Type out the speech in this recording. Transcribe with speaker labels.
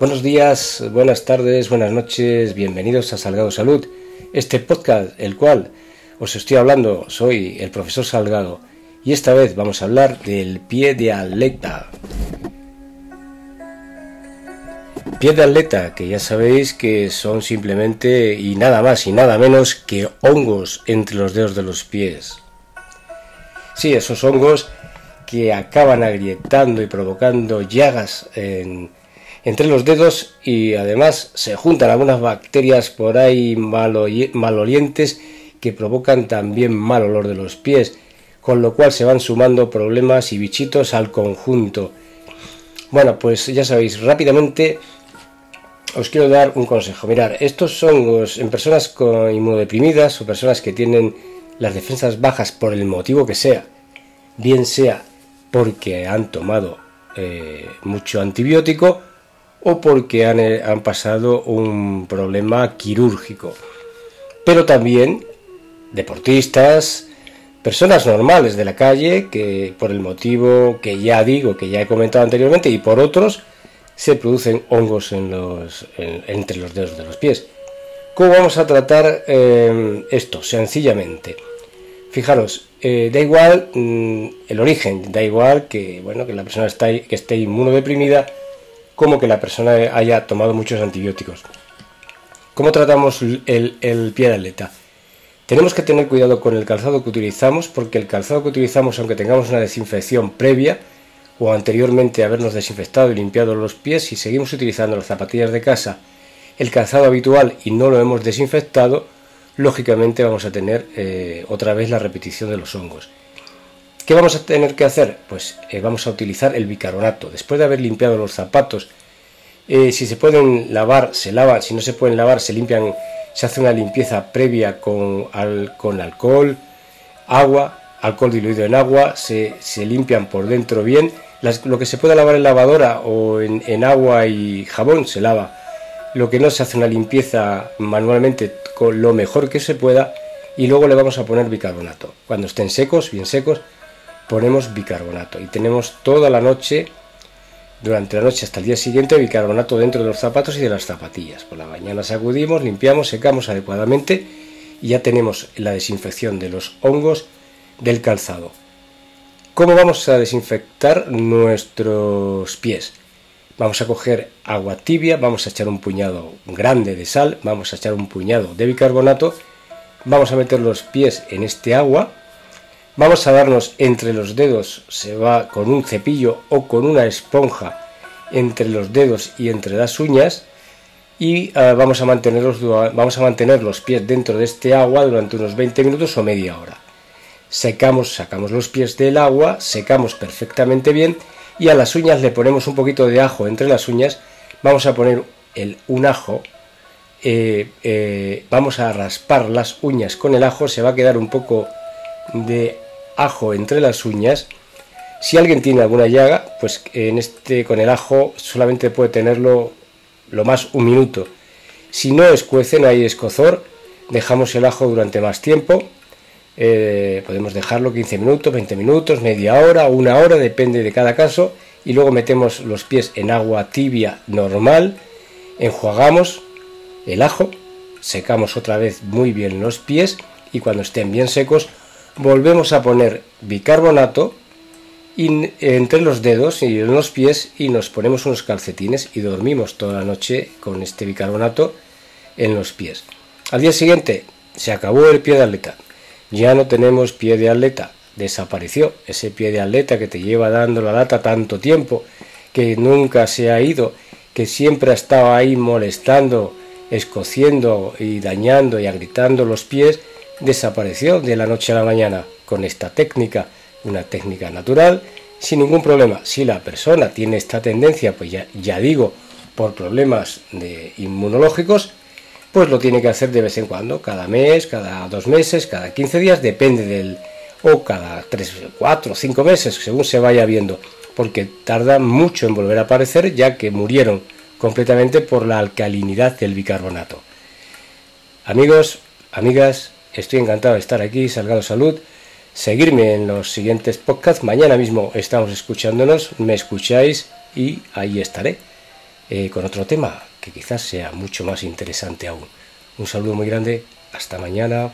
Speaker 1: Buenos días, buenas tardes, buenas noches, bienvenidos a Salgado Salud, este podcast, el cual os estoy hablando, soy el profesor Salgado y esta vez vamos a hablar del pie de atleta. Pie de atleta, que ya sabéis que son simplemente y nada más y nada menos que hongos entre los dedos de los pies. Sí, esos hongos que acaban agrietando y provocando llagas en entre los dedos y además se juntan algunas bacterias por ahí malolientes que provocan también mal olor de los pies, con lo cual se van sumando problemas y bichitos al conjunto. Bueno, pues ya sabéis, rápidamente os quiero dar un consejo. Mirar, estos hongos en personas con inmunodeprimidas o personas que tienen las defensas bajas por el motivo que sea, bien sea porque han tomado eh, mucho antibiótico, o porque eh, han, pasado un problema quirúrgico. Pero también deportistas, personas normales de la calle que por el motivo que ya digo, que ya he comentado anteriormente y por otros, se producen hongos en los, entre los dedos de los pies. ¿Cómo vamos a tratar eh, esto? Sencillamente. Fijaros, eh, da igual mm, el origen, da igual que, bueno, que la persona está, que esté inmunodeprimida como que la persona haya tomado muchos antibióticos. ¿Cómo tratamos el, pie de atleta? Tenemos que tener cuidado con el calzado que utilizamos porque el calzado que utilizamos, aunque tengamos una desinfección previa o anteriormente habernos desinfectado y limpiado los pies, si seguimos utilizando las zapatillas de casa, el calzado habitual y no lo hemos desinfectado, lógicamente vamos a tener eh, otra vez la repetición de los hongos. ¿Qué vamos a tener que hacer? Pues eh, vamos a utilizar el bicarbonato. Después de haber limpiado los zapatos, eh, si se pueden lavar, se lavan. Si no se pueden lavar, se limpian. Se hace una limpieza previa con, alcohol, agua, alcohol diluido en agua. Se, limpian por dentro bien. lo que se pueda lavar en lavadora o en, en agua y jabón se lava. Lo que no se hace una limpieza manualmente con lo mejor que se pueda y luego le vamos a poner bicarbonato. Cuando estén secos, bien secos, ponemos bicarbonato y tenemos toda la noche, durante la noche hasta el día siguiente, bicarbonato dentro de los zapatos y de las zapatillas. Por la mañana sacudimos, limpiamos, secamos adecuadamente y ya tenemos la desinfección de los hongos del calzado. ¿Cómo vamos a desinfectar nuestros pies? Vamos a coger agua tibia, vamos a echar un puñado grande de sal, vamos a echar un puñado de bicarbonato, vamos a meter los pies en este agua Vamos a darnos entre los dedos, se va con un cepillo o con una esponja entre los dedos y entre las uñas y ah, vamos, a mantenerlos, vamos a mantener los pies dentro de este agua durante unos 20 minutos o media hora. Secamos, sacamos los pies del agua, secamos perfectamente bien y a las uñas le ponemos un poquito de ajo entre las uñas. Vamos a poner el, un ajo, eh, eh, vamos a raspar las uñas con el ajo, se va a quedar un poco de ajo entre las uñas. Si alguien tiene alguna llaga, pues en este con el ajo solamente puede tenerlo lo más un minuto. Si no escuece, no hay escozor, dejamos el ajo durante más tiempo. Eh, podemos dejarlo 15 minutos, 20 minutos, media hora, una hora, depende de cada caso. Y luego metemos los pies en agua tibia normal, enjuagamos el ajo, secamos otra vez muy bien los pies y cuando estén bien secos volvemos a poner bicarbonato entre los dedos y en los pies y nos ponemos unos calcetines y dormimos toda la noche con este bicarbonato en los pies. Al día siguiente se acabó el pie de atleta. Ya no tenemos pie de atleta. Desapareció ese pie de atleta que te lleva dando la lata tanto tiempo, que nunca se ha ido, que siempre ha estado ahí molestando, escociendo y dañando y agritando los pies, desapareció de la noche a la mañana con esta técnica, una técnica natural, sin ningún problema. Si la persona tiene esta tendencia, pues ya, ya digo, por problemas de inmunológicos, pues lo tiene que hacer de vez en cuando, cada mes, cada dos meses, cada 15 días, depende del, o cada 3, 4, 5 meses, según se vaya viendo, porque tarda mucho en volver a aparecer ya que murieron completamente por la alcalinidad del bicarbonato. Amigos, amigas, estoy encantado de estar aquí, Salgado Salud, seguirme en los siguientes podcasts, mañana mismo estamos escuchándonos, me escucháis y ahí estaré eh, con otro tema que quizás sea mucho más interesante aún. Un saludo muy grande, hasta mañana.